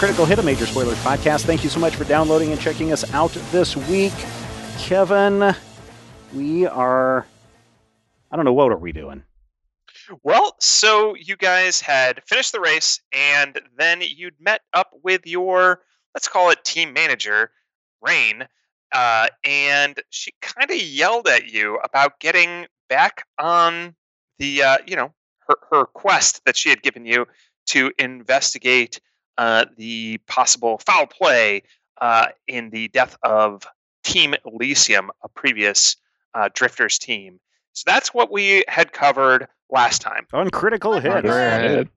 Critical Hit, a Major Spoilers podcast. Thank you so much for downloading and checking us out this week. Kevin, we are. I don't know, what are we doing? Well, so you guys had finished the race, and then you'd met up with your, let's call it team manager, Rain, uh, and she kind of yelled at you about getting back on the, uh, you know, her, her quest that she had given you to investigate uh, the possible foul play uh, in the death of Team Elysium, a previous uh, Drifters team. So that's what we had covered last time. On Critical Hit. Right.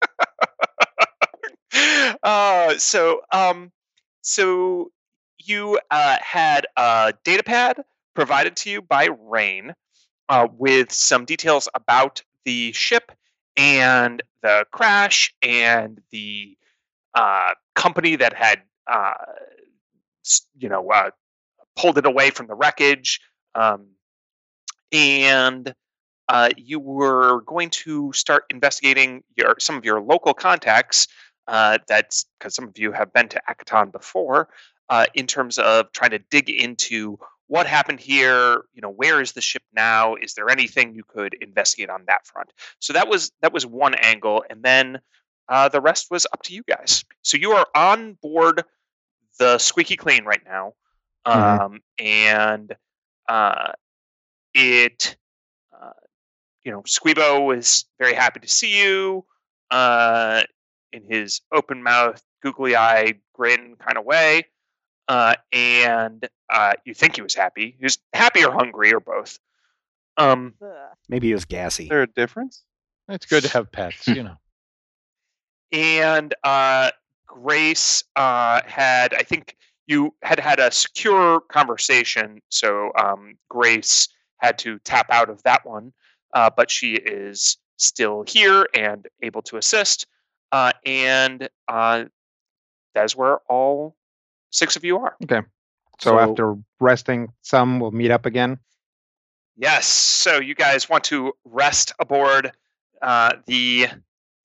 uh, so, um, so you uh, had a data pad provided to you by Rain uh, with some details about the ship and the crash and the uh, company that had, uh, you know, uh, pulled it away from the wreckage. Um, and uh, you were going to start investigating your some of your local contacts. Uh, that's because some of you have been to Akiton before, uh, in terms of trying to dig into what happened here. You know, where is the ship now? Is there anything you could investigate on that front? So that was that was one angle, and then uh, the rest was up to you guys. So you are on board the Squeaky Clean right now, Mhm. um, and uh, it uh, you know, Squeebo is very happy to see you uh, in his open mouth, googly eyed grin kind of way. Uh, and uh, you think he was happy. He was happy or hungry or both. Um, Maybe he was gassy. Is there a difference? It's good to have pets, you know. and uh, Grace uh, had, I think you had had a secure conversation. So um, Grace had to tap out of that one, uh, but she is still here and able to assist. Uh, and uh, that's where all six of you are. So, So- after resting some, we'll meet up again. Yes. So you guys want to rest aboard uh, the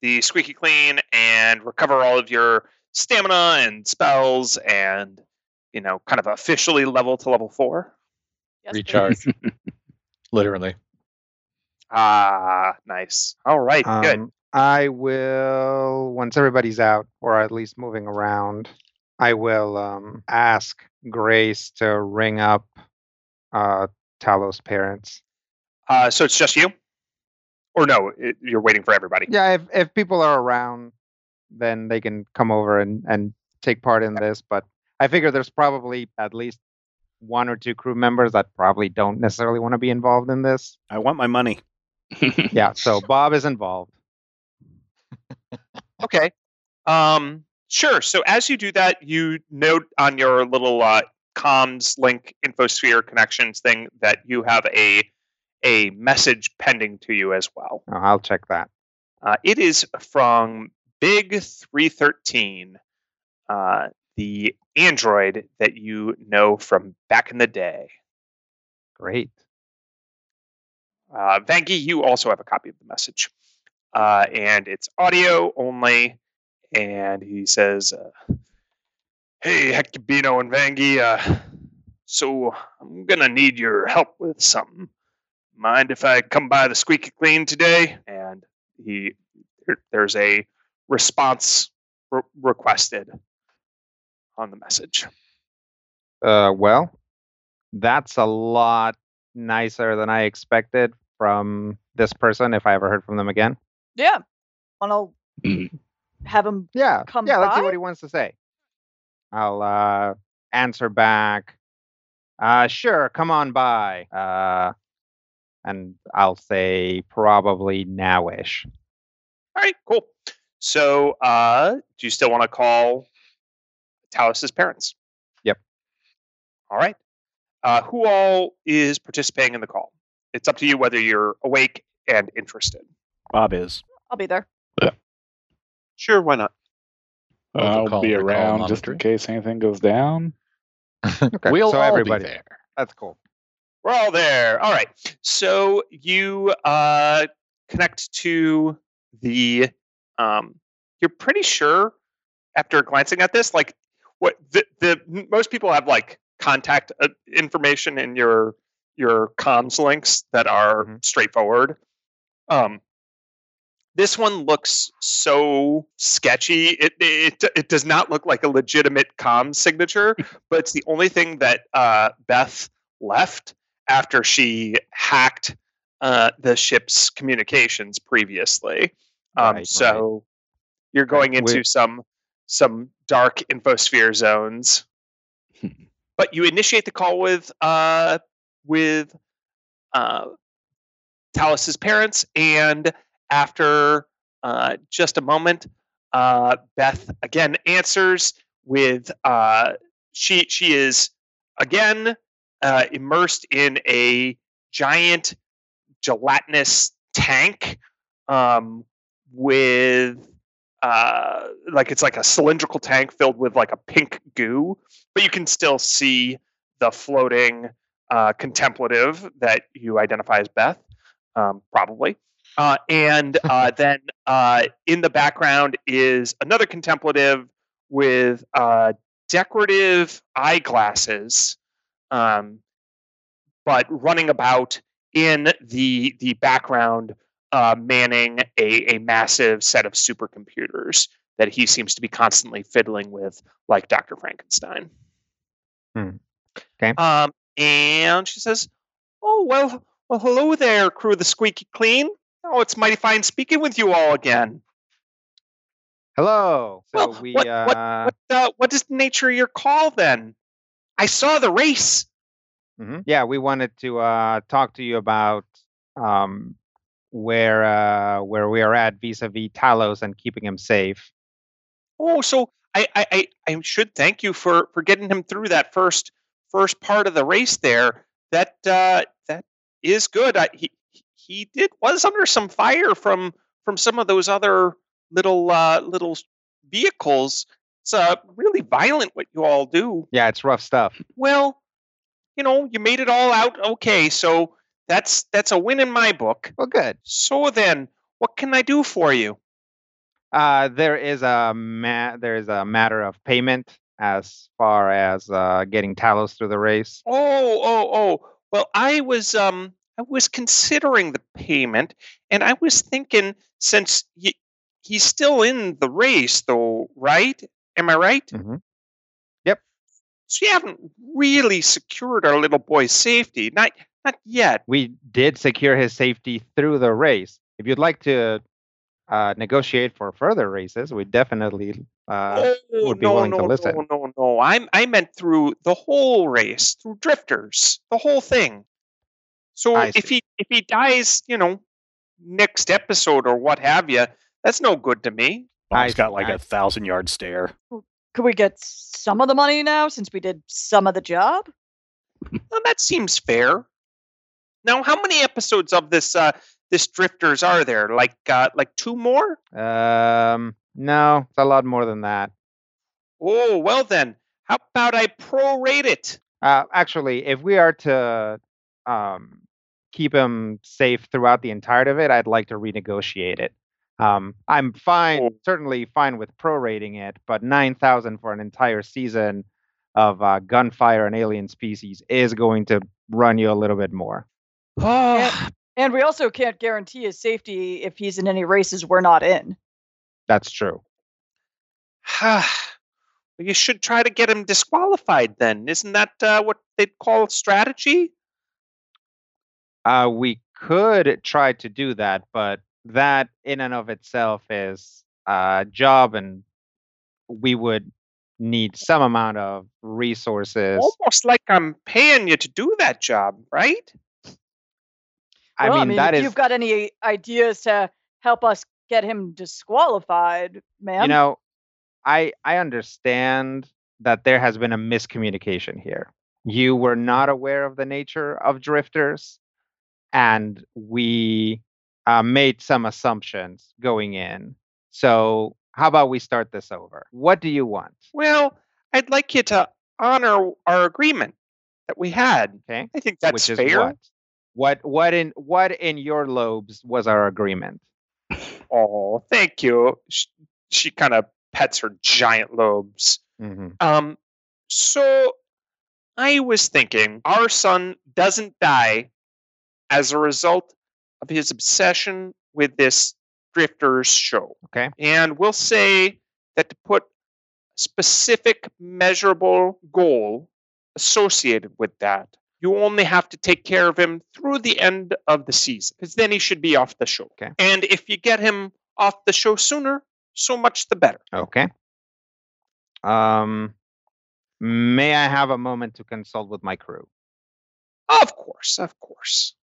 the squeaky clean and recover all of your stamina and spells and you know kind of officially level to level four. Yes, Recharge. Literally. Ah, nice. All right. good. Um, I will, once everybody's out, or at least moving around, I will um, ask Grace to ring up uh, Talos' parents. Uh, so it's just you, or no? It, you're waiting for everybody. Yeah, if, if people are around, then they can come over and, and take part in this. But I figure there's probably at least one or two crew members that probably don't necessarily want to be involved in this. I want my money. Yeah, so Bob is involved. Okay. Um, sure. So as you do that, you note on your little uh, comms link infosphere connections thing that you have a a message pending to you as well. Uh, I'll check that. Uh, it is from Big Three Thirteen, uh, the android that you know from back in the day. Great. Uh, Vanky, you also have a copy of the message, uh, and it's audio only. And he says, uh, "Hey, Hecubino and Vangy, uh, so I'm gonna need your help with something. Mind if I come by the Squeaky Clean today?" And he, there, there's a response re- requested on the message. Uh, well, that's a lot nicer than I expected from this person. If I ever heard from them again, Yeah. Want to Mhm. Have him? yeah, Come yeah. Let's see what he wants to say. I'll uh, answer back. Uh, sure, come on by. Uh, and I'll say probably nowish. All right, cool. So, uh, do you still want to call Talos's parents? Yep. All right. Uh, who all is participating in the call? It's up to you whether you're awake and interested. Bob is. I'll be there. Sure, why not? Well, the I'll call- be around just in case anything goes down. Okay, we'll so all everybody. be there. That's cool. We're all there. All right. So you uh, connect to the um, you're pretty sure after glancing at this, like what the, the most people have like contact uh, information in your your comms links that are Mhm. straightforward. Um, this one looks so sketchy. It, it it does not look like a legitimate com signature, but it's the only thing that uh, Beth left after she hacked uh, the ship's communications previously. Um, Right, right. so you're going into We- some some dark infosphere zones. but you initiate the call with uh, with uh, Talos's parents, and after uh, just a moment, uh, Beth again answers with uh, she she is again uh, immersed in a giant gelatinous tank um, with uh, like it's like a cylindrical tank filled with like a pink goo, but you can still see the floating uh, contemplative that you identify as Beth, um, probably. Uh, and uh, then uh, in the background is another contemplative with uh, decorative eyeglasses, um, but running about in the the background, uh, manning a, a massive set of supercomputers that he seems to be constantly fiddling with, like Doctor Frankenstein. Hmm. Okay. Um, and she says, "Oh well, well, hello there, crew of the Squeaky Clean. Oh, it's mighty fine speaking with you all again. Hello. So Well, we what- uh, What uh, what is the nature of your call then? I saw the race. mhm. yeah, we wanted to uh talk to you about um where uh where we are at vis-a-vis Talos and keeping him safe. Oh, so I, I, I, I should thank you for, for getting him through that first first part of the race there. That uh, that is good. I, he he did was under some fire from from some of those other little uh, little vehicles. It's uh, really violent what you all do. Yeah, it's rough stuff. Well, you know, you made it all out okay, so that's that's a win in my book. Well, good. So then, what can I do for you? Uh, there is a ma- there is a matter of payment as far as uh, getting Talos through the race. Oh, oh, oh. Well, I was um I was considering the payment and I was thinking since y- he's still in the race though, right? Am I right? Mhm. So you haven't really secured our little boy's safety. Not not yet. We did secure his safety through the race. If you'd like to uh, negotiate for further races, we definitely. Uh, oh, would be no, willing no, to listen. no, no, no. I I meant through the whole race, through drifters, the whole thing. So I if see. he if he dies, you know, next episode or what have you, that's no good to me. Bob's I- got like I- a thousand yard stare. Could we get some of the money now since we did some of the job? Well, that seems fair. Now, how many episodes of this uh, this Drifters are there? Like uh, like two more? um, no, it's a lot more than that. Oh well, then how about I prorate it? Uh, actually, if we are to um, keep him safe throughout the entirety of it, I'd like to renegotiate it. Um, I'm fine, certainly fine with prorating it, but nine thousand for an entire season of uh, gunfire and alien species is going to run you a little bit more. And we also can't guarantee his safety if he's in any races we're not in. That's true. well, you should try to get him disqualified. Then isn't that uh, what they'd call strategy? Uh, we could try to do that, but that in and of itself is a job, and we would need some amount of resources. Almost like I'm paying you to do that job, right? I Well, mean, that if is, you've got any ideas to help us get him disqualified, man. you know, I I understand that there has been a miscommunication here. You were not aware of the nature of drifters, and we uh, made some assumptions going in. So, how about we start this over? What do you want? Well, I'd like you to honor our agreement that we had. Okay, I think that's which fair. what? What what in what in your lobes was our agreement? Oh, thank you. Sh- she kind of pets her giant lobes. hmm Um, so I was thinking our son doesn't die as a result of his obsession with this Drifters show. Okay. And we'll say that to put specific measurable goal associated with that, you only have to take care of him through the end of the season, because then he should be off the show. Okay. And if you get him off the show sooner, so much the better. Okay. Um, may I have a moment to consult with my crew? Of course, of course.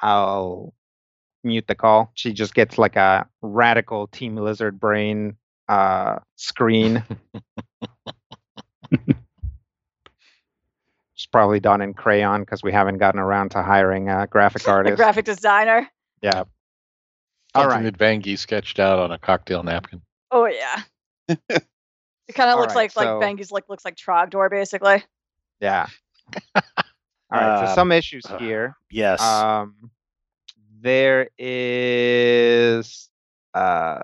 I'll mute the call. She just gets like a radical Team Lizard brain uh, screen. it's probably done in crayon because we haven't gotten around to hiring a graphic artist, a graphic designer. yeah. All Something right. that Vangie sketched out on a cocktail napkin. Oh yeah. It kind of looks right, like so- like Bengi's like looks like Trogdor basically. Yeah. All right. so Uh, some issues uh, here. Yes. Um, there is uh,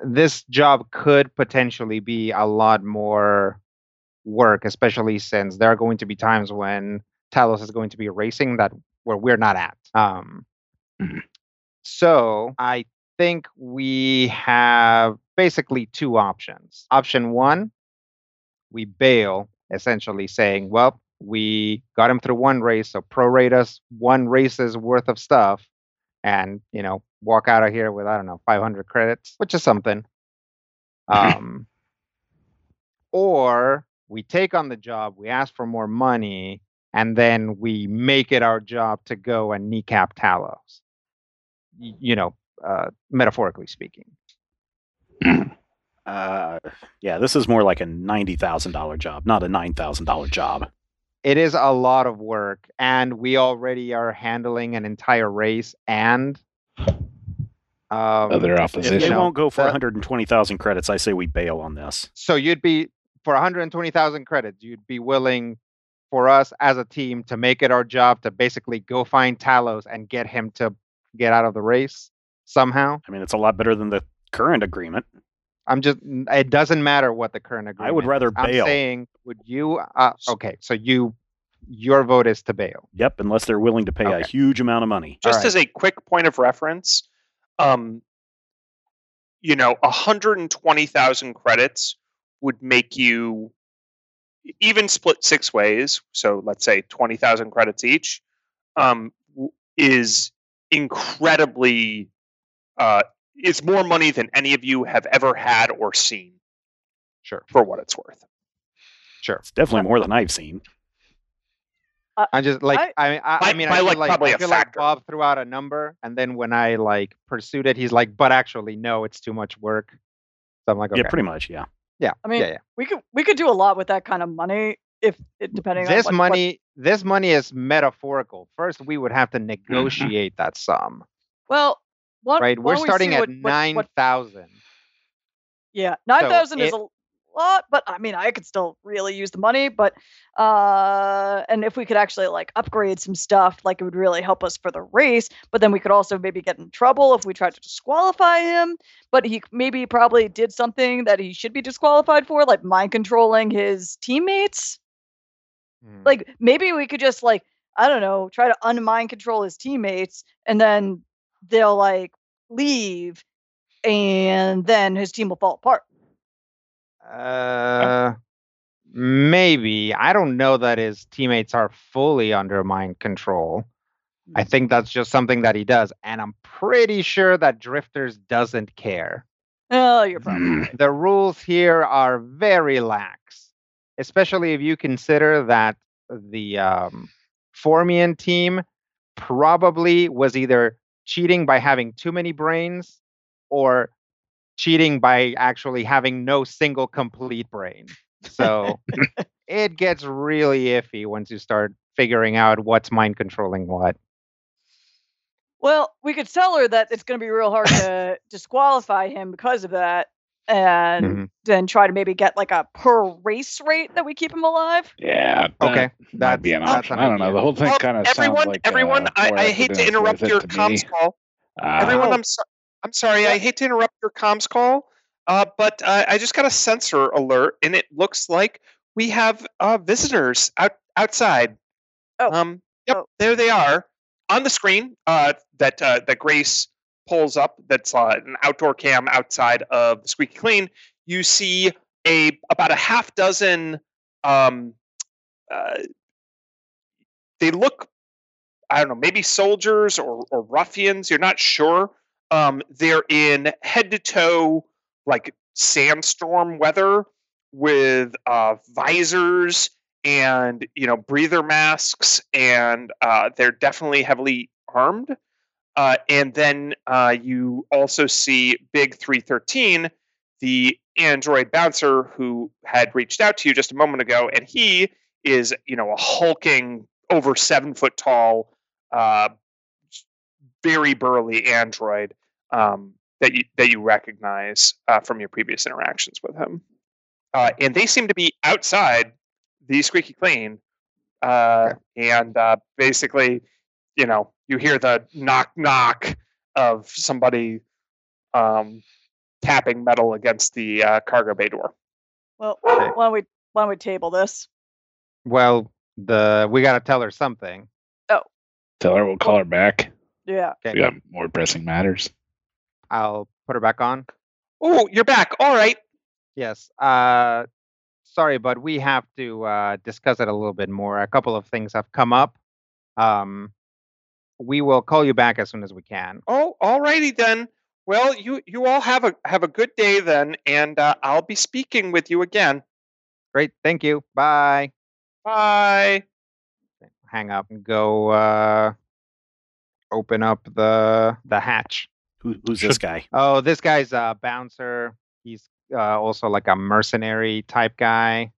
this job could potentially be a lot more work, especially since there are going to be times when Talos is going to be racing that where we're not at. Um, Mhm. so I think we have basically two options. Option one, we bail, essentially saying, well, we got him through one race, so prorate us one race's worth of stuff, and you know, walk out of here with I don't know 500 credits, which is something. Um, or we take on the job, we ask for more money, and then we make it our job to go and kneecap Talos. Y- You know, uh, metaphorically speaking. uh, yeah, this is more like a ninety thousand dollar job, not a nine thousand dollar job. It is a lot of work and we already are handling an entire race and um, Other If opposition. they know, won't go for one hundred and twenty thousand credits, I say we bail on this. so you'd be for 120,000 credits you'd be willing for us as a team to make it our job to basically go find Talos and get him to get out of the race somehow I mean, it's a lot better than the current agreement. I'm just it doesn't matter what the current agreement I would rather is. I'm saying would you uh, okay so you your vote is to bail Yep, unless they're willing to pay a huge amount of money. Just Alright. as a quick point of reference, um, you know, 120,000 credits would make you even split six ways. So let's say 20,000 credits each um, is incredibly, uh, is more money than any of you have ever had or seen sure for what it's worth. sure It's definitely more than I've seen. Uh, I'm just like I- I I, I, mean by, I feel like, like, probably I a feel like factor. Bob threw out a number and then when I like pursued it he's like but actually no it's too much work. So I'm like okay. Yeah, pretty much. Yeah. yeah. I mean, yeah, yeah. we could we could do a lot with that kind of money if it, depending on This what, what- money this money is metaphorical. First we would have to negotiate that sum. well, what, Right? We're don't we starting at what- what- 9,000. Yeah, nine thousand is it- a lot, but I mean, I could still really use the money. But uh, and if we could actually like upgrade some stuff, like it would really help us for the race. But then we could also maybe get in trouble if we tried to disqualify him. But he maybe probably did something that he should be disqualified for, like mind controlling his teammates. Hmm. Like maybe we could just like I don't know, try to unmind control his teammates, and then they'll like leave, and then his team will fall apart. Uh, maybe. I don't know that his teammates are fully under mind control. I Hmm. think that's just something that he does, and I'm pretty sure that Drifters doesn't care. Oh, you're probably Mm. right. The rules here are very lax, especially if you consider that the um, Formian team probably was either cheating by having too many brains or cheating by actually having no single complete brain. So it gets really iffy once you start figuring out what's mind controlling what. Well, we could tell her that it's going to be real hard to disqualify him because of that, and Mhm. then try to maybe get like a per race rate that we keep him alive. Yeah. that Okay, That'd be an option. an I don't know. The whole thing Well, kind of sounds everyone, like everyone, uh, I, I hate to interrupt your it to me. comms call. Uh, everyone. I'm so, I'm sorry, I hate to interrupt your comms call, uh, but uh, I just got a sensor alert, and it looks like we have uh, visitors out outside. Oh. Um, yep, Oh. there they are on the screen uh, that uh, that Grace pulls up. That's uh, an outdoor cam outside of Squeaky Clean. You see a about a half dozen. Um, uh, they look I don't know, maybe soldiers or, or ruffians. You're not sure. Um, they're in head to toe, like sandstorm weather with uh, visors and you know breather masks, and uh, they're definitely heavily armed. Uh, and then uh, you also see Big Three Thirteen, the android bouncer who had reached out to you just a moment ago, and he is you know a hulking, over seven foot tall uh, very burly android um, that you that you recognize uh, from your previous interactions with him, uh, and they seem to be outside the squeaky clean, uh, and uh, basically, you know, you hear the knock knock of somebody um, tapping metal against the uh, cargo bay door. Well, Okay. why don't we why don't we table this? Well, the we gotta tell her something. Oh, tell her we'll call her back. Yeah. Okay. We got more pressing matters. I'll put her back on. Oh, you're back. All right. Yes. Uh, sorry, but we have to uh, discuss it a little bit more. A couple of things have come up. Um, we will call you back as soon as we can. Oh, all righty then. Well, you you all have a have a good day then, and uh, I'll be speaking with you again. Great. Thank you. Bye. Bye. Hang up and go uh, open up the the hatch. Who, who's this guy? Oh, this guy's a bouncer. He's uh, also like a mercenary type guy.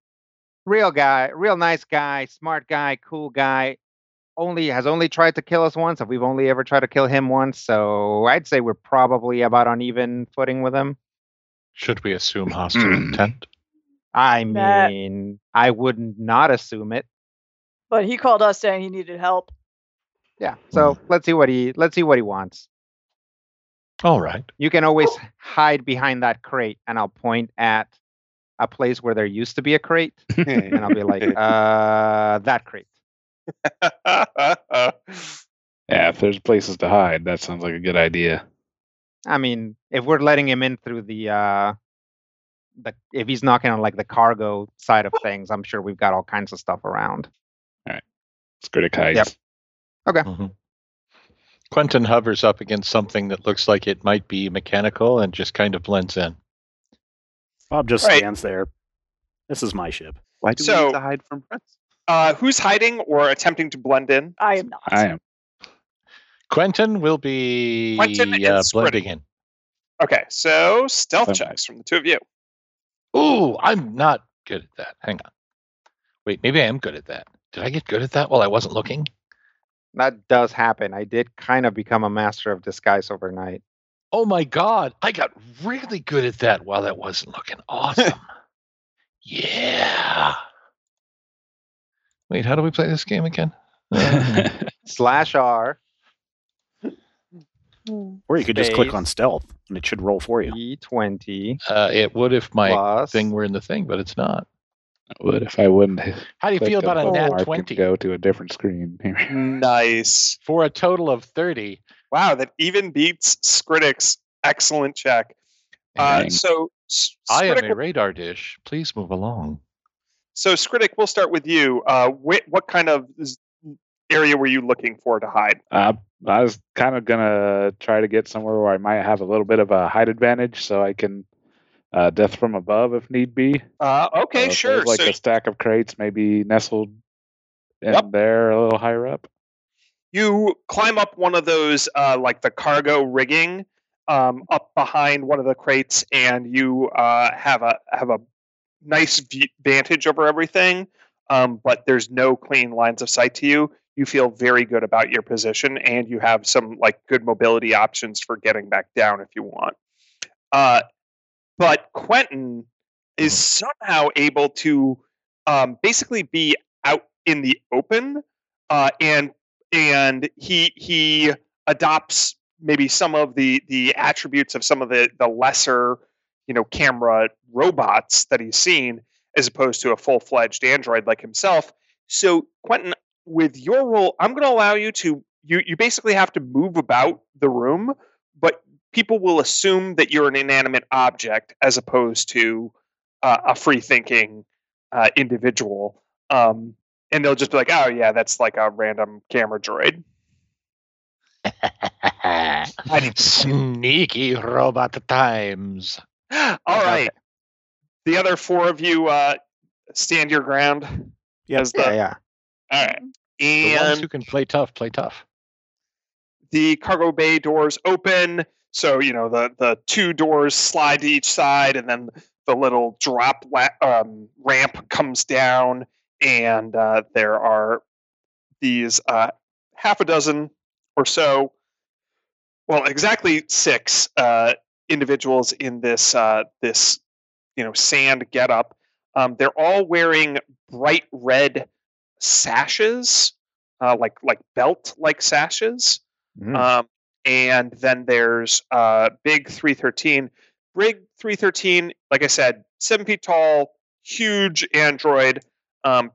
Real guy, real nice guy, smart guy, cool guy. Only has only tried to kill us once, and we've only ever tried to kill him once. So I'd say we're probably about on even footing with him. Should we assume hostile intent? I Nah. mean, I would not not assume it. But he called us saying he needed help. Yeah. So let's see what he let's see what he wants. All right. You can always hide behind that crate, and I'll point at a place where there used to be a crate, and I'll be like, uh, that crate. Yeah, if there's places to hide, that sounds like a good idea. I mean, if we're letting him in through the uh the if he's knocking on like the cargo side of things, I'm sure we've got all kinds of stuff around. Scritic hides. Yep. Mhm. Quentin hovers up against something that looks like it might be mechanical and just kind of blends in. Bob just Right. stands there. This is my ship. Why do we need to hide from friends? Uh, who's hiding or attempting to blend in? I am not. I am. Quentin will be Quentin uh, Scritic. blending in. Okay, so stealth Okay. checks from the two of you. Ooh, I'm not good at that. Hang on. Wait, maybe I am good at that. Did I get good at that while I wasn't looking? That does happen. I did kind of become a master of disguise overnight. Oh my god, I got really good at that while I wasn't looking. Awesome. yeah. Wait, how do we play this game again? Uh, Slash R Or you could just click on stealth and it should roll for you. E twenty uh, it would if my plus thing were in the thing, but it's not. would if I wouldn't. How do you feel about a nat 20 Go to a different screen. Nice. for a total of 30? Wow, that even beats Scritic's excellent check. Uh, Dang. so, I am a radar dish. Please move along. So Scritic, we'll start with you. Uh, wh- what kind of area were you looking for to hide? Uh, I was kind of gonna try to get somewhere where I might have a little bit of a height advantage, so I can uh, death from above if need be. Uh, okay, So sure. like so a stack of crates, maybe nestled in Yep. there a little higher up. you climb up one of those, uh, like the cargo rigging, um, up behind one of the crates, and you uh, have a have a nice vantage over everything. Um, but there's no clean lines of sight to you. You feel very good about your position, and you have some like good mobility options for getting back down if you want. Uh, but Quentin is somehow able to um, basically be out in the open, uh, and and he he adopts maybe some of the the attributes of some of the the lesser you know camera robots that he's seen as opposed to a full-fledged android like himself so quentin with your role i'm going to allow you to you you basically have to move about the room but people will assume that you're an inanimate object as opposed to uh, a free thinking uh, individual um, and they'll just be like oh yeah that's like a random camera droid Sneaky robot times. All right. The other four of you uh, stand your ground. Yep. As the, Yeah, yeah. All right. The ones And who can play tough, play tough. the cargo bay doors open. So, you know, the, the two doors slide to each side, and then the little drop la- um, ramp comes down, and uh, there are these uh, half a dozen or so, well, exactly six uh, individuals in this uh, this you know sand getup. Um, they're all wearing bright red sashes, uh, like like belt like sashes. Mhm. Um, and then there's uh, Big 313. Big 313, like I said, seven feet tall, huge android, um,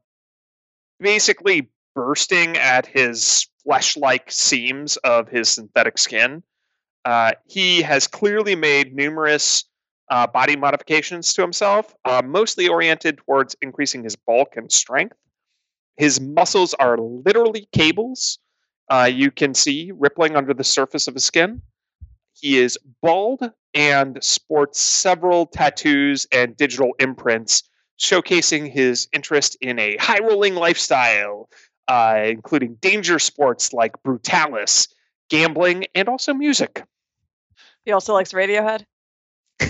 basically bursting at his flesh like seams of his synthetic skin. Uh, he has clearly made numerous uh, body modifications to himself, uh, mostly oriented towards increasing his bulk and strength. His muscles are literally cables uh, you can see rippling under the surface of his skin. He is bald and sports several tattoos and digital imprints, showcasing his interest in a high rolling lifestyle, uh, including danger sports like Brutalis, gambling, and also music. He also likes Radiohead.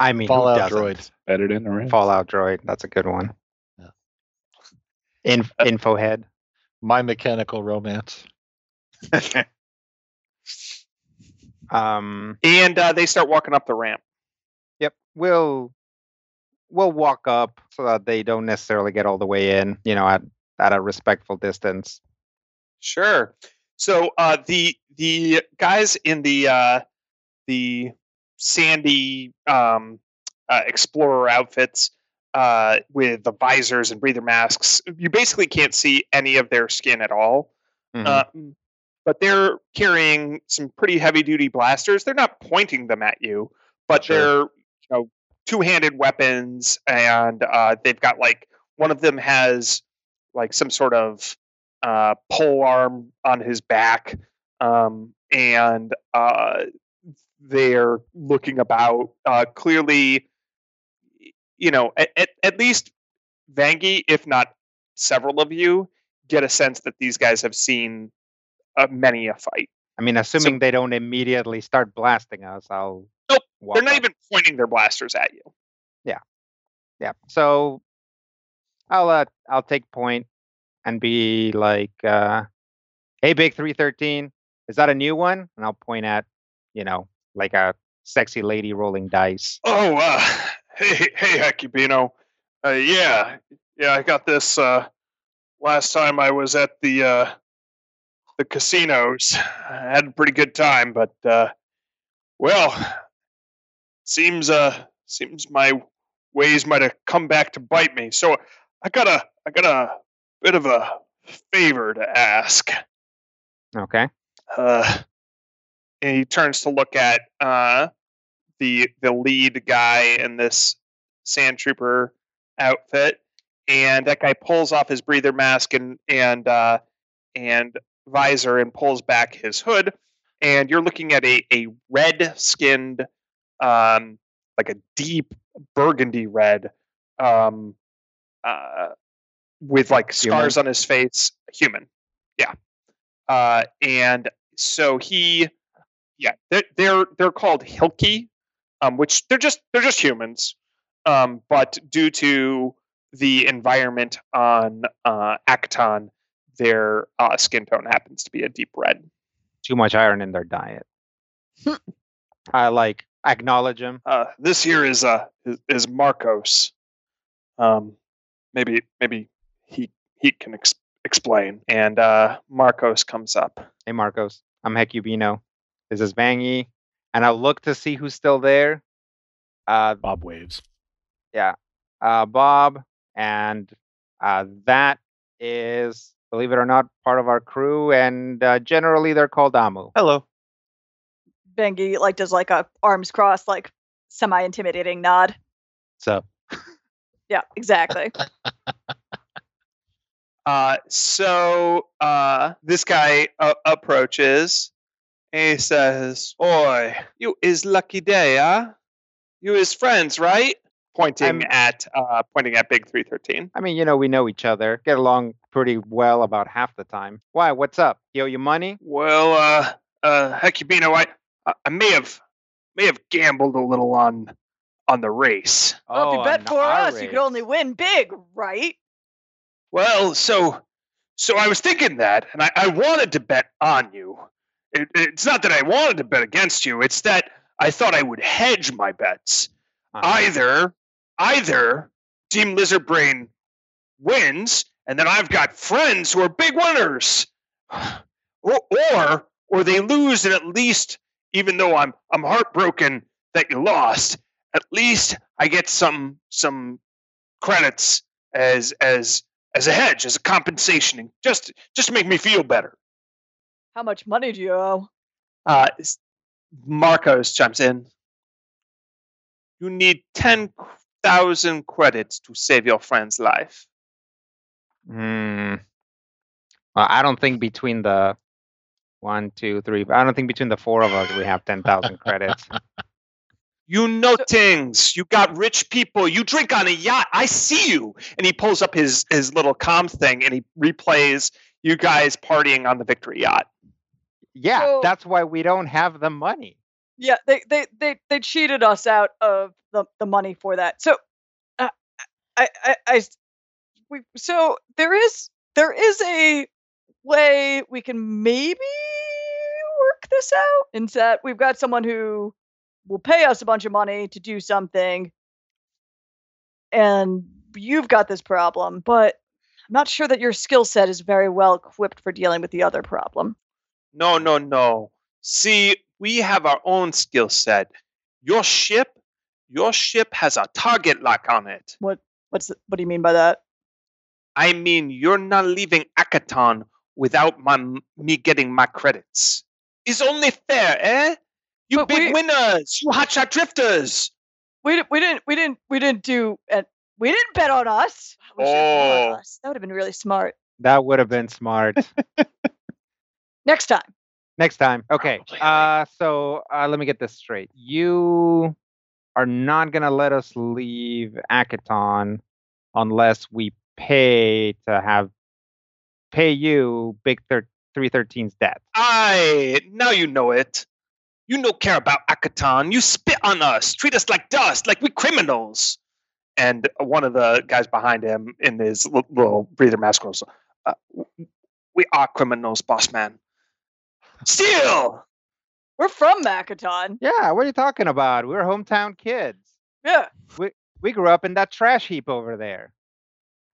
I mean, Fallout doesn't? droid. Better than the rest. Fallout Droid. That's a good one. Yeah. Inf- info head. My mechanical romance. Um. And uh, they start walking up the ramp. Yep. We'll we'll walk up so that they don't necessarily get all the way in. You know, at at a respectful distance. Sure. So uh, the the guys in the uh, the sandy um, uh, explorer outfits uh, with the visors and breather masks, you basically can't see any of their skin at all. Mhm. Um, but they're carrying some pretty heavy duty blasters. They're not pointing them at you, but Sure. they're you know two handed weapons, and uh, they've got like one of them has like some sort of uh, pole arm on his back, um, and uh, they're looking about. Uh, clearly, you know, at, at, at least Vangi, if not several of you, get a sense that these guys have seen uh, many a fight. I mean, assuming they don't immediately start blasting us, I'll. Nope, They're not up. even pointing their blasters at you. Yeah, yeah. So I'll uh I'll take point and be like, uh, "Hey, Big Three Thirteen, is that a new one?" And I'll point at, you know, like a sexy lady rolling dice. Oh, uh, hey, hey, Hecubino. Uh, yeah, yeah, I got this uh, last time I was at the uh, the casinos. I had a pretty good time, but uh, well, seems uh, seems my ways might have come back to bite me. So I got a I got a bit of a favor to ask. Okay. Uh, and he turns to look at uh, the the lead guy in this sand trooper outfit, and that guy pulls off his breather mask and and uh, and visor and pulls back his hood, and you're looking at a a red skinned, um, like a deep burgundy red, um, uh, with like scars on his face, human, yeah, uh, and so he yeah they're they're, they're called hilki um, which they're just they're just humans um, but due to the environment on uh, Acton, their uh, skin tone happens to be a deep red Too much iron in their diet. I like acknowledge him. uh, this here is uh is, is marcos um, maybe maybe he he can ex- explain. And uh, Marcos comes up. Hey, Marcos. I'm Hecubino. This is Vangy. And I'll look to see who's still there. Uh, Bob waves. yeah. Uh, Bob. And uh, that is, believe it or not, part of our crew. And uh, generally, they're called Amu. Hello. Bengi like does like a arms crossed, like semi intimidating nod. So, Yeah, exactly. Uh, so uh, this guy uh, approaches and he says, Oi, you is Lucky Day, huh? You his friends, right? Pointing I'm- at uh, pointing at Big 313. I mean, you know, we know each other, get along pretty well about half the time. Why? What's up? You owe you money? Well, uh, uh, Hecubino, I, I- I may have may have gambled a little on on the race. well, if you Oh, bet for us, you could only win big, right? Well, so so I was thinking that, and I, I wanted to bet on you. It, it's not that I wanted to bet against you; it's that I thought I would hedge my bets. Uh-huh. Either either Team Lizard Brain wins, and then I've got friends who are big winners, or or, or they lose, and at least, even though I'm I'm heartbroken that you lost, at least I get some some credits as as as a hedge, as a compensation, and just just to make me feel better. How much money do you owe? Uh, s- Marcos chimes in. You need ten thousand credits to save your friend's life. Hmm. Well, I don't think between the one, two, three. I don't think between the four of us we have ten thousand credits. You know So- things. You got rich people. You drink on a yacht. I see you. And he pulls up his his little comm thing and he replays you guys partying on the Victory yacht. Yeah, So- that's why we don't have the money. Yeah, they they they they cheated us out of the the money for that. So, uh, I I I s- we so there is there is a way we can maybe work this out. In that we've got someone who will pay us a bunch of money to do something, and you've got this problem, but I'm not sure that your skill set is very well equipped for dealing with the other problem. No, no, no. See, we have our own skill set. Your ship, your ship has a target lock on it. What what's the, what do you mean by that? I mean, you're not leaving Akiton without my, me getting my credits. It's only fair, eh? You But big we- winners, you hotshot drifters. We didn't. We didn't. We didn't. We didn't do. And we didn't bet on us. We should've bet on Oh. us. That would have been really smart. That would have been smart. Next time. Next time. Okay. Uh, so uh, let me get this straight. You are not gonna let us leave Akiton unless we pay to have pay you Big Thir- 313's debt. I now you know it. You no care about Akiton. You spit on us, treat us like dust, like we criminals. And one of the guys behind him in his little breather mask goes, uh, "We are criminals, boss man. Still, We're from Makaton. Yeah, what are you talking about? We're hometown kids. Yeah. we We grew up in that trash heap over there.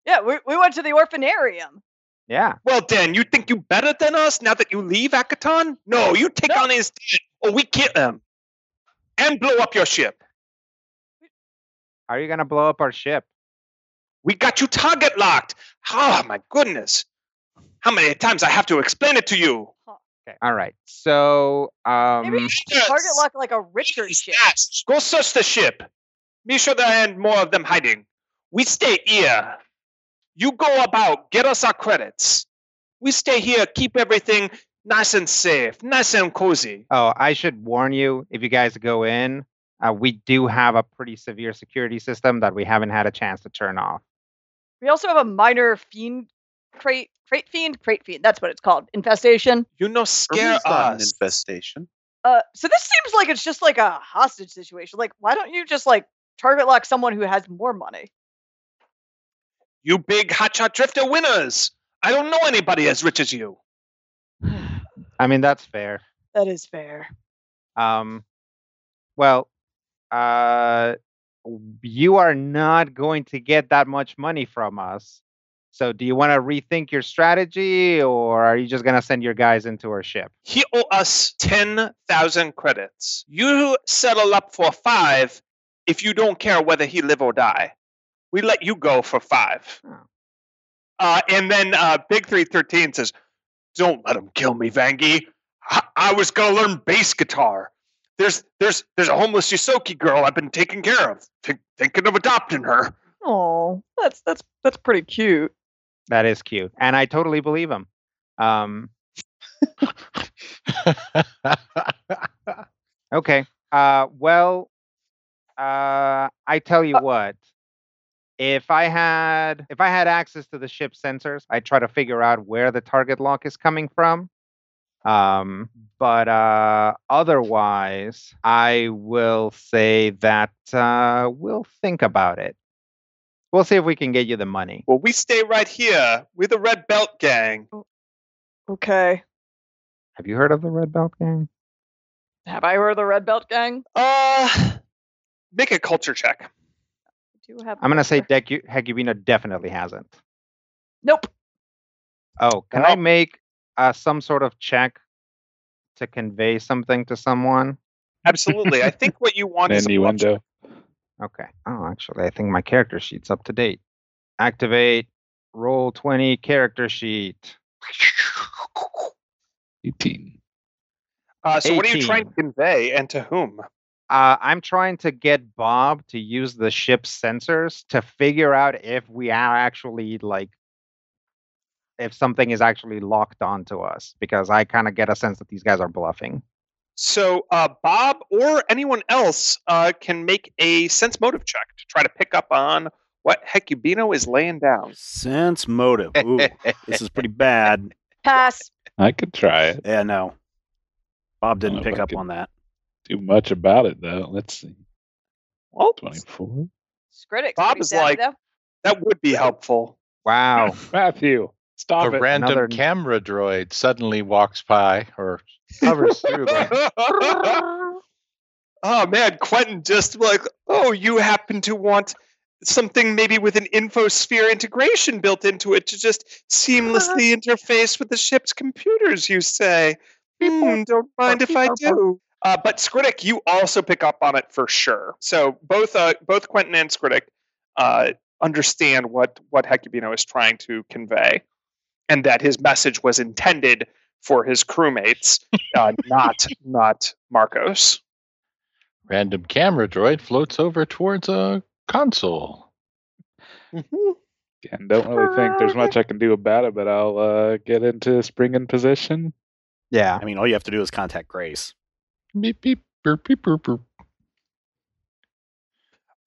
Yeah. We we went to the orphanarium. Yeah. well then, you think you're better than us now that you leave Akiton? No, you take No. on his debt, or we kill him and blow up your ship. Are you gonna blow up our ship? We got you target locked. Oh my goodness. How many times I have to explain it to you? Okay. All right. So um Maybe you target lock like a richer ship. Yes. Go search the ship. Be sure there ain't more of them hiding. We stay here. You go about, get us our credits. We stay here, keep everything nice and safe, nice and cozy. Oh, I should warn you if you guys go in, uh, we do have a pretty severe security system that we haven't had a chance to turn off. We also have a minor fiend crate crate fiend crate fiend. That's what it's called. Infestation. You know, scare Irma's us. infestation. Uh. So this seems like it's just like a hostage situation. Like, why don't you just like target lock someone who has more money? You big hotshot drifter winners. I don't know anybody as rich as you. I mean, that's fair. That is fair. Um, well, uh, you are not going to get that much money from us. So, do you want to rethink your strategy, or are you just gonna send your guys into our ship? He owe us 10,000 credits. You settle up for five if you don't care whether he live or die. We let you go for five. Oh. Uh, and then uh, Big 313 says, Don't let him kill me, Vangie. I, I was going to learn bass guitar. There's there's there's a homeless Ysoki girl I've been taking care of. Think thinking of adopting her. Oh, that's that's that's pretty cute. That is cute, and I totally believe him. Um, okay. Uh, well, uh, I tell you Uh, what. If I had if I had access to the ship sensors, I'd try to figure out where the target lock is coming from. Um, but uh, otherwise, I will say that uh, we'll think about it. We'll see if we can get you the money. Well, we stay right here. We're the Red Belt Gang. Okay. Have you heard of the Red Belt Gang? Have I heard of the Red Belt Gang? Uh, make a culture check. Do have? I'm gonna say culture? Decu- Hecubino definitely hasn't. Nope. Oh, can I make uh, some sort of check to convey something to someone? Absolutely. I think what you want is a bluff check. Innuendo. Okay. Oh, actually, I think my character sheet's up to date. Activate Roll20 character sheet. 18. Uh, so, what are you trying to convey, and to whom? Uh, I'm trying to get Bob to use the ship's sensors to figure out if we are actually like if something is actually locked onto us because I kind of get a sense that these guys are bluffing. So, uh, Bob or anyone else uh, can make a sense motive check to try to pick up on what Hecubino is laying down. Sense motive. Ooh, this is pretty bad. Pass. I could try it. Yeah, no. Bob didn't pick up could- on that. Do much about it though. Let's see. Well, 24. Skritic. Bob is like- that would be helpful. Wow. Matthew, stop a it. random Another- camera droid suddenly walks by or hovers through oh man, Quentin just like, oh, you happen to want something maybe with an infosphere integration built into it to just seamlessly interface with the ship's computers, you say. Hmm, don't mind if I do. Uh, but Skritic, you also pick up on it for sure. So both uh, both Quentin and Skritic uh, understand what what Hecubino is trying to convey, and that his message was intended for his crewmates, uh, not not Marcos. Random camera droid floats over towards a console. Again, don't really think there's much I can do about it, but I'll uh, get into spring in position. Yeah. I mean, all you have to do is contact Grace. Beep beep burp beep burp burp.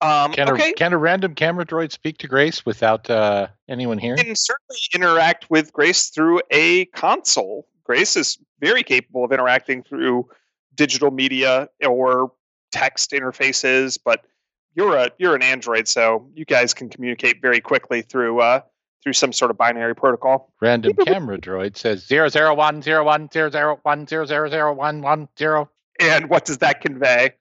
Um, Can okay, a can a random camera droid speak to Grace without uh, anyone here? you can certainly interact with Grace through a console. Grace is very capable of interacting through digital media or text interfaces, but you're a you're an android, so you guys can communicate very quickly through uh, through some sort of binary protocol. Random camera droid says zero zero one zero one zero zero one zero zero zero one one zero. And what does that convey?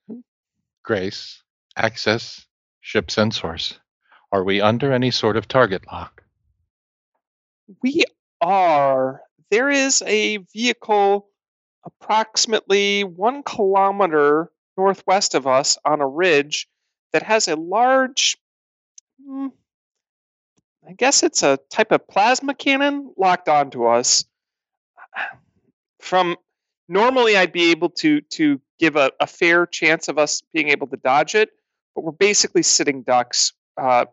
Grace, access ship sensors. Are we under any sort of target lock? We are. There is a vehicle approximately one kilometer northwest of us on a ridge that has a large. hmm, I guess it's a type of plasma cannon locked onto us. From normally, I'd be able to to give a, a fair chance of us being able to dodge it, but we're basically sitting ducks uh,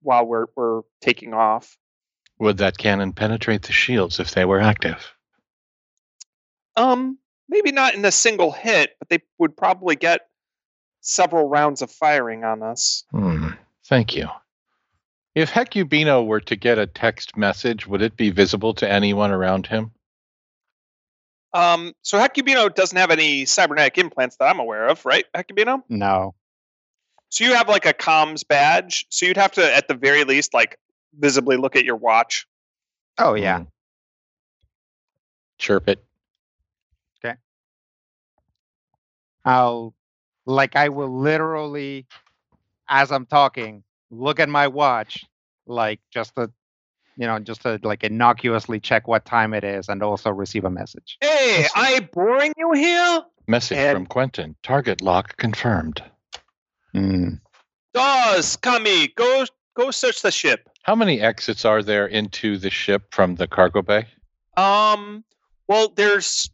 while we're we're taking off. Would that cannon penetrate the shields if they were active? Um, maybe not in a single hit, but they would probably get several rounds of firing on us. Hmm. Thank you. If Hecubino were to get a text message, would it be visible to anyone around him? Um, so Hecubino doesn't have any cybernetic implants that I'm aware of, right, Hecubino? No. So you have like a comms badge. So you'd have to, at the very least, like visibly look at your watch. Oh yeah. Hmm. Chirp it. Okay. I'll like I will literally as I'm talking look at my watch like just to you know, just to like innocuously check what time it is and also receive a message. Hey, I boring you here? Message And- from Quentin. Target lock confirmed. Mm. Dawes, Kami, go go search the ship. How many exits are there into the ship from the cargo bay? Um, well, there's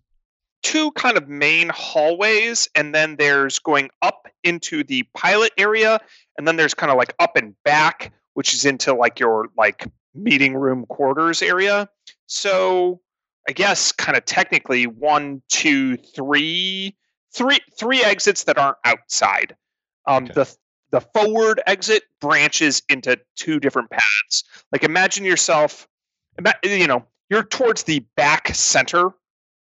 two kind of main hallways, and then there's going up into the pilot area, and then there's kind of like up and back, which is into like your like meeting room quarters area. So I guess kind of technically one, two, three, three, three exits that aren't outside. Um, Okay. the the forward exit branches into two different paths. Like imagine yourself, you know, you're towards the back center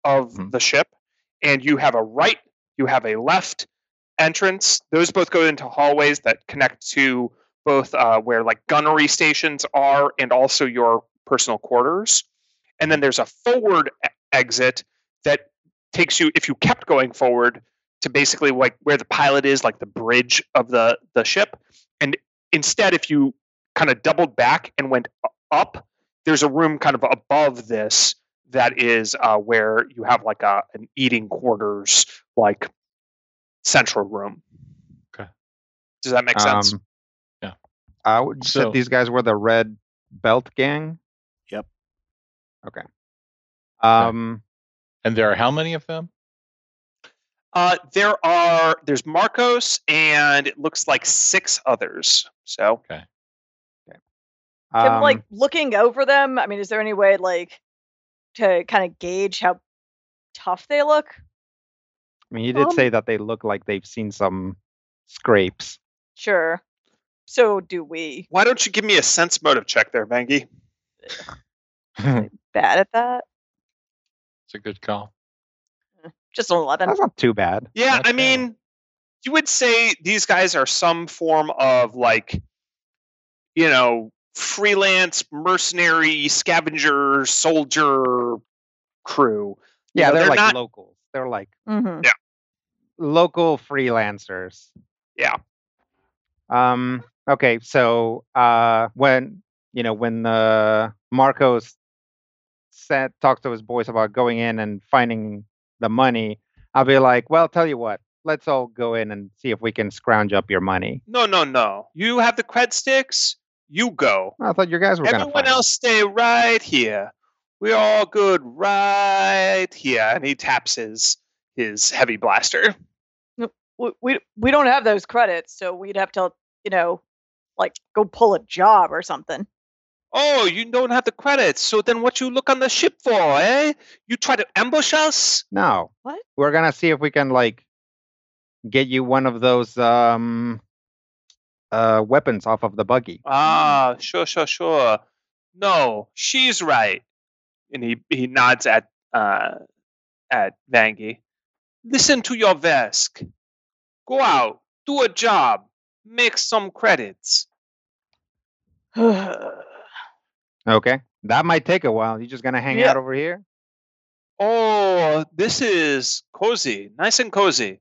of Mhm. the ship, and you have a right, you have a left entrance. Those both go into hallways that connect to both uh, where like gunnery stations are and also your personal quarters. And then there's a forward e- exit that takes you, if you kept going forward, to basically like where the pilot is, like the bridge of the the ship. And instead, if you kind of doubled back and went up, there's a room kind of above this that is uh, where you have like a an eating quarters like central room. Okay. Does that make sense? Um, Yeah. I would you So- said these guys were the red belt gang. Yep. Okay. Um. And there are how many of them? Uh, there are there's Marcos and it looks like six others. So Okay. um, like looking over them. I mean, is there any way like to kind of gauge how tough they look? I mean, you did um, say that they look like they've seen some scrapes. Sure. So do we. why don't you give me a sense motive check there, Vangi? Bad at that. It's a good call. Just an eleven. not too bad. Yeah, Not I bad. mean, you would say these guys are some form of like, you know, freelance mercenary scavenger soldier crew. You Yeah, know, they're, they're like not- locals. They're like Mm-hmm. local freelancers. Yeah. Um. Okay. So, uh, when you know when uh, Marcos said talked to his boys about going in and finding the money, I'll be like, well, tell you what, let's all go in and see if we can scrounge up your money. No, no, no. You have the cred sticks. You go. I thought you guys were gonna. Everyone else stay right here. We're all good right here. And he taps his his heavy blaster. We, we we don't have those credits, so we'd have to, you know, like go pull a job or something. Oh, you don't have the credits. So then what you look on the ship for, eh? You try to ambush us? No. What? We're gonna see if we can like get you one of those um uh weapons off of the buggy. Ah, sure, sure, sure. No, she's right. And he, he nods at uh at Vangi. Listen to your Vesk. Go out, do a job, make some credits. Okay. That might take a while. You just gonna hang Yeah. out over here? Oh, this is cozy, nice and cozy.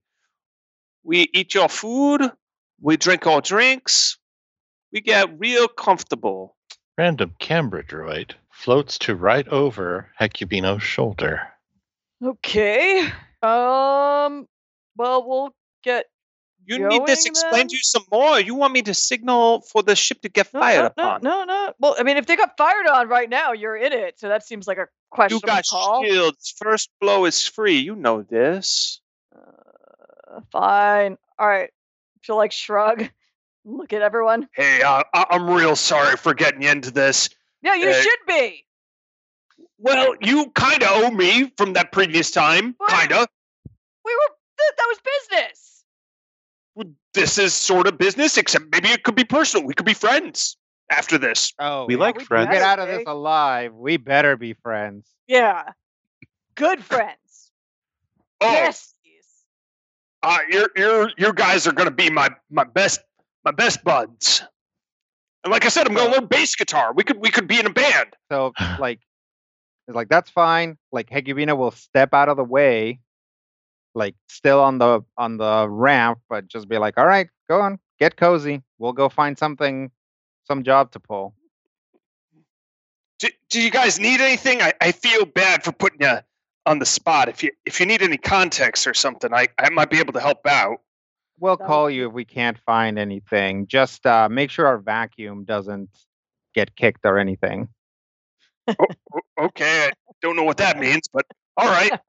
We eat your food, we drink our drinks, we get real comfortable. Random camera droid floats to right over Hecubino's shoulder. Okay. Um. Well, we'll get. You need this Going explained then? to you some more. You want me to signal for the ship to get No, fired no, upon? No, no, no. Well, I mean, if they got fired on right now, you're in it. So that seems like a question. You got call. shields. First blow is free. You know this. Uh, fine. All right. Feel like shrug. Look at everyone. Hey, uh, I- I'm real sorry for getting you into this. Yeah, you Uh, should be. Well, you kind of owe me from that previous time. Kind of. We were. Th- that was business. This is sort of business, except maybe it could be personal. We could be friends after this. Oh, We yeah, like we friends. get out of this alive, we better be friends. Yeah. Good friends. Oh, Yes. uh, you're, you're, you guys are going to be my, my best my best buds. And like I said, I'm going to learn bass guitar. We could we could be in a band. So like it's like that's fine. Like Hecubino will step out of the way, like still on the on the ramp, but just be like, all right, go on, get cozy. We'll go find something some job to pull. do, do you guys need anything? I, I feel bad for putting you on the spot. If you if you need any context or something, I, I might be able to help out. We'll call you if we can't find anything. Just uh, make sure our vacuum doesn't get kicked or anything. O- okay, I don't know what that means, but all right.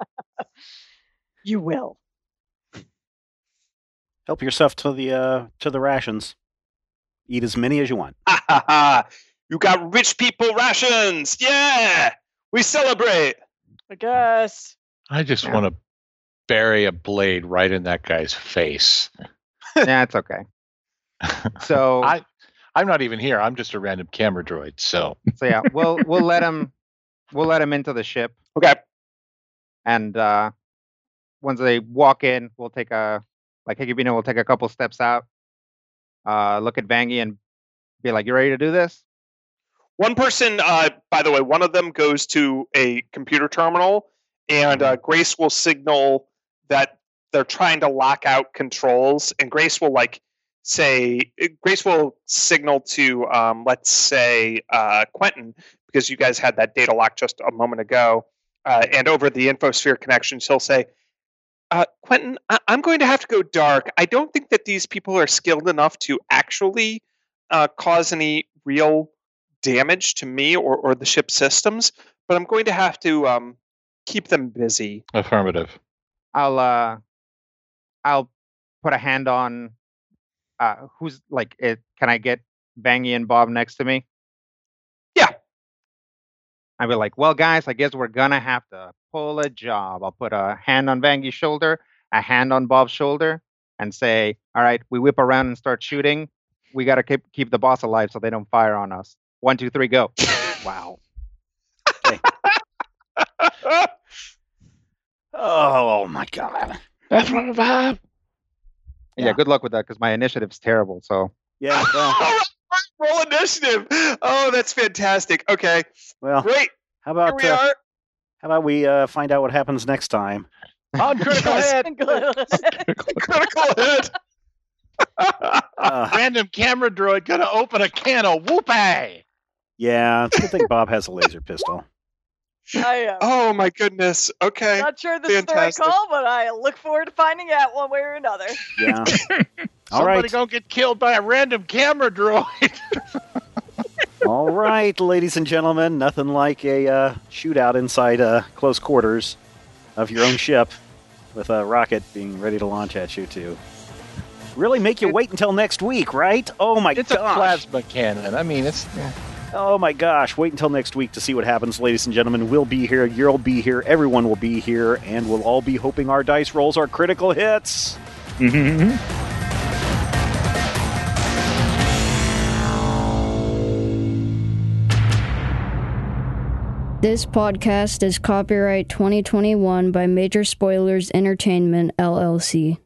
You will. Help yourself to the uh, to the rations. Eat as many as you want. Ha ha ha! You got rich people rations. Yeah, we celebrate. I guess. I just Yeah. want to bury a blade right in that guy's face. yeah, it's okay. So, I, I'm not even here. I'm just a random camera droid. So so yeah, we'll we'll let him we'll let him into the ship, Okay. and uh, once they walk in, we'll take a like Hecubino will take a couple steps out, uh, look at Vangi and be like, "You ready to do this?" One person, uh, by the way, one of them goes to a computer terminal, and uh, Grace will signal that they're trying to lock out controls, and Grace will like say, Grace will signal to, um, let's say, uh, Quentin, because you guys had that data lock just a moment ago, uh, and over the infosphere connections, he'll say. Uh, Quentin, I- I'm going to have to go dark. I don't think that these people are skilled enough to actually uh, cause any real damage to me or, or the ship systems, but I'm going to have to um, keep them busy. affirmative. I'll uh, I'll put a hand on uh, who's like it. Can I get Vangi and Bob next to me? Yeah. I'll be like, well, guys, I guess we're gonna have to pull a job. I'll put a hand on Vangi's shoulder, a hand on Bob's shoulder, and say, all right, we whip around and start shooting. We gotta keep keep the boss alive so they don't fire on us. One, two, three, go. Wow. Oh my god. That's what. Yeah, Yeah. good luck with that because my initiative's terrible. So Yeah. Well, roll initiative. Oh, that's fantastic. Okay, well great. how Here about we uh, are. How about we uh, find out what happens next time? On critical Yes. hit. Critical hit. Uh, Random camera droid gonna open a can of whoopee. yeah, it's a good thing Bob has a laser pistol. I am. oh my goodness. Okay. Not sure this is the right call, but I look forward to finding out one way or another. Yeah. All Somebody right. gonna get killed by a random camera droid. All right, ladies and gentlemen, nothing like a uh, shootout inside uh, close quarters of your own ship with a rocket being ready to launch at you to really make you wait until next week, right? Oh my it's a plasma cannon. I mean, it's Oh my gosh, wait until next week to see what happens, ladies and gentlemen. We'll be here, you'll be here, everyone will be here, and we'll all be hoping our dice rolls are critical hits. This podcast is copyright 2021 by Major Spoilers Entertainment, LLC.